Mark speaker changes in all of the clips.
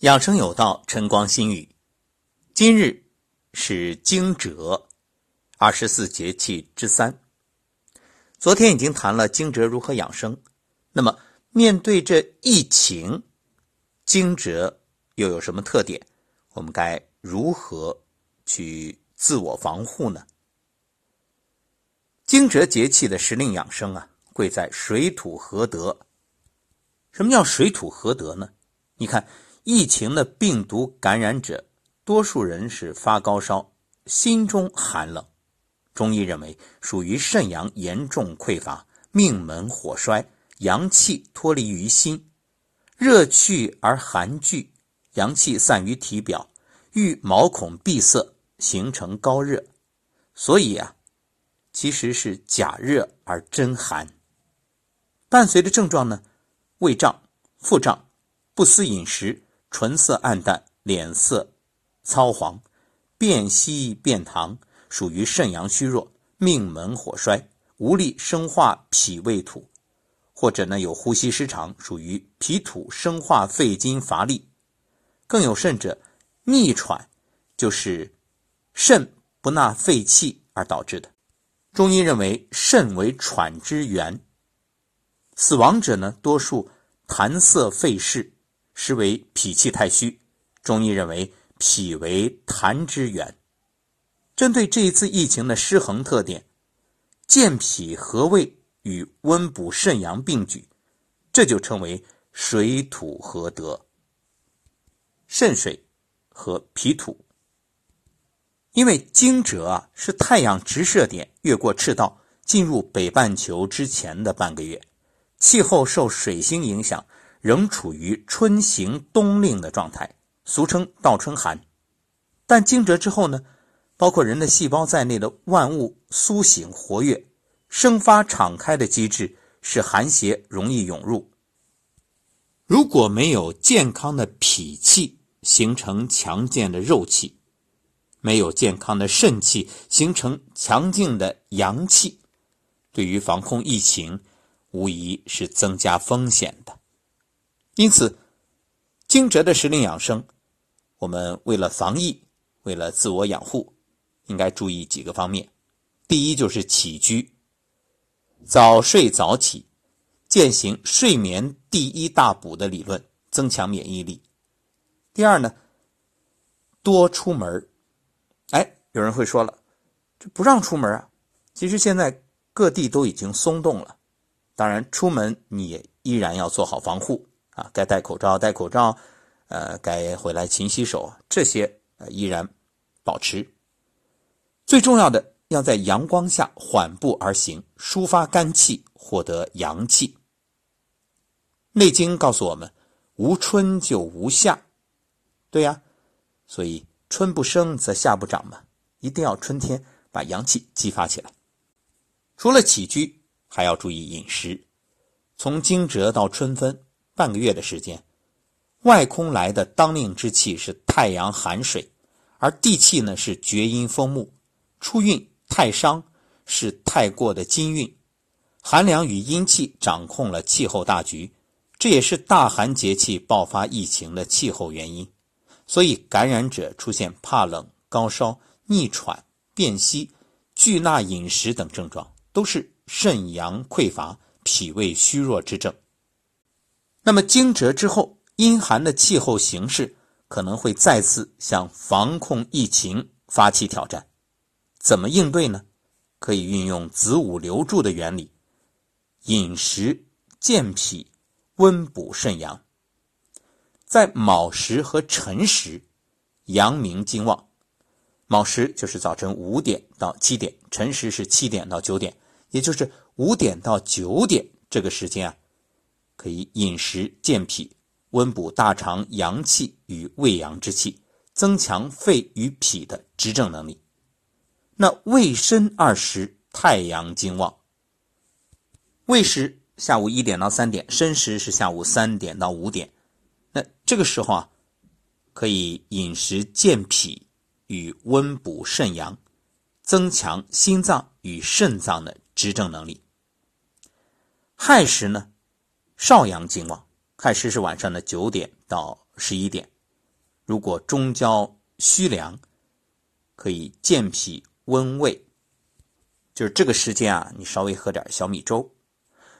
Speaker 1: 养生有道，晨光心语。今日是惊蛰，二十四节气之三。昨天已经谈了惊蛰如何养生，那么面对这疫情，惊蛰又有什么特点？我们该如何去自我防护呢？惊蛰节气的时令养生啊，贵在水土合德。什么叫水土合德呢？你看。疫情的病毒感染者，多数人是发高烧，心中寒冷。中医认为属于肾阳严重匮乏，命门火衰，阳气脱离于心，热去而寒聚，阳气散于体表，遇毛孔闭塞，形成高热。所以啊，其实是假热而真寒。伴随的症状呢，胃胀、腹胀、不思饮食。唇色暗淡，脸色糙黄，便稀便溏，属于肾阳虚弱，命门火衰，无力生化脾胃土；或者呢有呼吸失常，属于脾土生化肺经乏力。更有甚者，逆喘，就是肾不纳肺气而导致的。中医认为肾为喘之源，死亡者呢多数痰色肺湿。实为脾气太虚，中医认为脾为痰之源。针对这一次疫情的失衡特点，健脾和胃与温补肾阳并举，这就称为水土合德。肾水和脾土，因为惊蛰啊是太阳直射点越过赤道进入北半球之前的半个月，气候受水星影响。仍处于春行冬令的状态，俗称倒春寒。但惊蛰之后呢，包括人的细胞在内的万物苏醒活跃，生发敞开的机制使寒邪容易涌入。如果没有健康的脾气形成强健的肉气，没有健康的肾气形成强劲的阳气，对于防控疫情，无疑是增加风险的。因此，惊蛰的时令养生，我们为了防疫，为了自我养护，应该注意几个方面。第一就是起居，早睡早起，践行睡眠第一大补的理论，增强免疫力。第二呢，多出门哎，有人会说了，这不让出门啊。其实现在各地都已经松动了，当然出门你也依然要做好防护。啊，该戴口罩戴口罩，呃，该回来勤洗手，这些呃依然保持。最重要的，要在阳光下缓步而行，抒发肝气，获得阳气。《内经》告诉我们，无春就无夏，对呀，所以春不生则夏不长嘛，一定要春天把阳气激发起来。除了起居，还要注意饮食，从惊蛰到春分。半个月的时间，外空来的当令之气是太阳寒水，而地气呢是厥阴风木，初运太伤是太过的金运，寒凉与阴气掌控了气候大局，这也是大寒节气爆发疫情的气候原因。所以感染者出现怕冷、高烧、逆喘、便稀、拒纳饮食等症状，都是肾阳匮乏、脾胃虚弱之症。那么惊蛰之后，阴寒的气候形势可能会再次向防控疫情发起挑战，怎么应对呢？可以运用子午流注的原理，饮食健脾，温补肾阳。在卯时和辰时，阳明经旺。卯时就是早晨五点到七点，辰时是七点到九点，也就是五点到九点这个时间啊。可以饮食健脾，温补大肠阳气与胃阳之气，增强肺与脾的执政能力。那未申二时，太阳经旺。未时下午一点到三点，申时是下午三点到五点。那这个时候啊，可以饮食健脾与温补肾阳，增强心脏与肾脏的执政能力。亥时呢？少阳经旺，亥时是晚上的九点到十一点，如果中焦虚凉，可以健脾温胃。就是这个时间啊，你稍微喝点小米粥。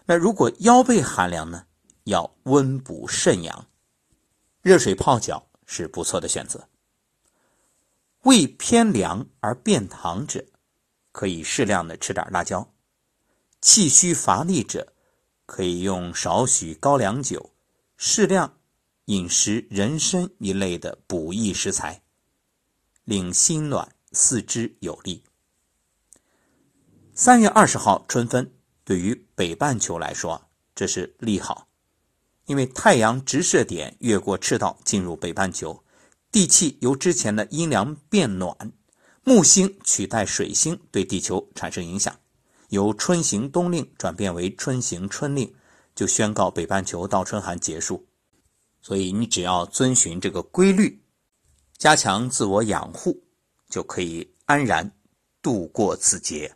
Speaker 1: 那如果腰背寒凉呢，要温补肾阳，热水泡脚是不错的选择。胃偏凉而便溏者，可以适量的吃点辣椒；气虚乏力者，可以用少许高粱酒，适量饮食人参一类的补益食材，令心暖四肢有力。三月二十号春分，对于北半球来说，这是利好，因为太阳直射点越过赤道进入北半球，地气由之前的阴凉变暖，木星取代水星对地球产生影响，由春行冬令转变为春行春令，就宣告北半球倒春寒结束。所以你只要遵循这个规律，加强自我养护，就可以安然度过此劫。